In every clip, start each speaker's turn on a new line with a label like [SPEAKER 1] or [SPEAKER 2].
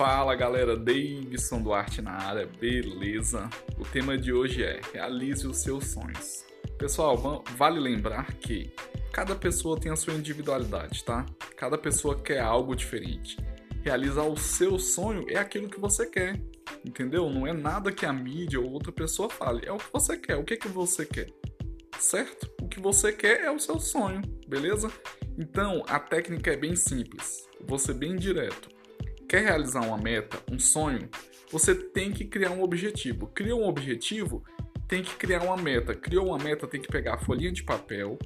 [SPEAKER 1] Fala galera, Davidson Duarte na área, beleza? O tema de hoje é Realize os seus sonhos. Pessoal, vale lembrar que cada pessoa tem a sua individualidade, tá? Cada pessoa quer algo diferente. Realizar o seu sonho é aquilo que você quer, entendeu? Não é nada que a mídia ou outra pessoa fale, é o que você quer. O que, que você quer? Certo? O que você quer é o seu sonho, beleza? Então a técnica é bem simples, ser bem direto quer realizar uma meta, um sonho, você tem que criar um objetivo. Criou um objetivo, tem que criar uma meta. Criou uma meta, tem que pegar a folhinha de papel,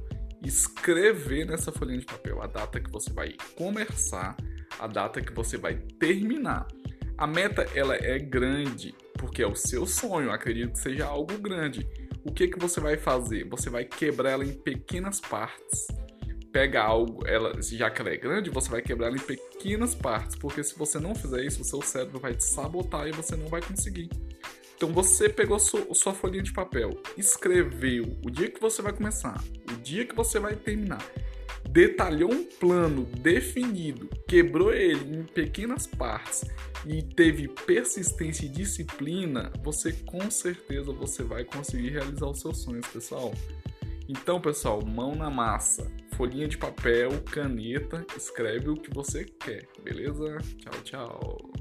[SPEAKER 1] escrever nessa folhinha de papel a data que você vai começar, a data que você vai terminar. A meta ela é grande porque é o seu sonho, acredito que seja algo grande. O que que você vai fazer? Você vai quebrar ela em pequenas partes pega algo, ela, já que ela é grande, você vai quebrar ela em pequenas partes, porque se você não fizer isso, o seu cérebro vai te sabotar e você não vai conseguir. Então você pegou sua, sua folhinha de papel, escreveu o dia que você vai começar, o dia que você vai terminar, detalhou um plano definido, quebrou ele em pequenas partes e teve persistência e disciplina, você com certeza você vai conseguir realizar os seus sonhos, pessoal. Então, pessoal, mão na massa, folhinha de papel, caneta, escreve o que você quer, beleza? Tchau, tchau.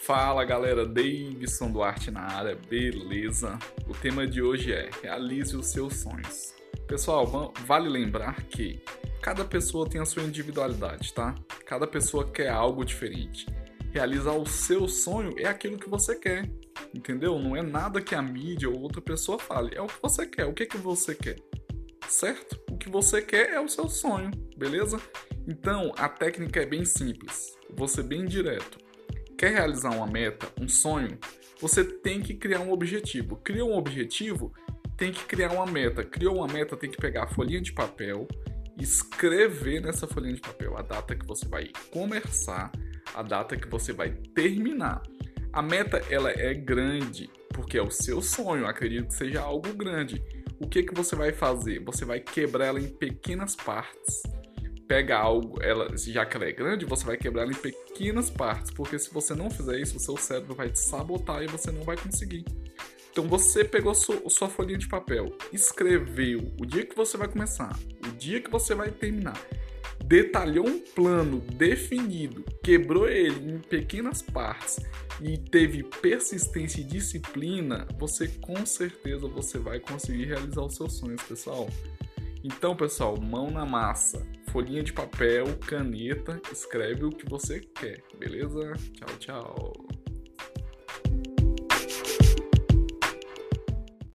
[SPEAKER 1] Fala galera, Davidson Duarte na área, beleza? O tema de hoje é Realize os seus sonhos. Pessoal, vale lembrar que cada pessoa tem a sua individualidade, tá? Cada pessoa quer algo diferente. Realizar o seu sonho é aquilo que você quer, entendeu? Não é nada que a mídia ou outra pessoa fale, é o que você quer. O que que você quer? Certo? O que você quer é o seu sonho, beleza? Então, a técnica é bem simples. Ser bem direto. Quer realizar uma meta, um sonho? Você tem que criar um objetivo. Criou um objetivo, tem que criar uma meta. Criou uma meta, tem que pegar a folhinha de papel, escrever nessa folhinha de papel a data que você vai começar, a data que você vai terminar. A meta ela é grande porque é o seu sonho, acredito que seja algo grande. O que que você vai fazer? Você vai quebrar ela em pequenas partes. Pega algo, ela, já que ela é grande, você vai quebrar ela em pequenas partes, porque se você não fizer isso, o seu cérebro vai te sabotar e você não vai conseguir. Então você pegou sua, sua folhinha de papel, escreveu o dia que você vai começar, o dia que você vai terminar, detalhou um plano definido, quebrou ele em pequenas partes e teve persistência e disciplina, você com certeza você vai conseguir realizar os seus sonhos, pessoal. Então, pessoal, mão na massa, folhinha de papel, caneta, escreve o que você quer, beleza? Tchau, tchau.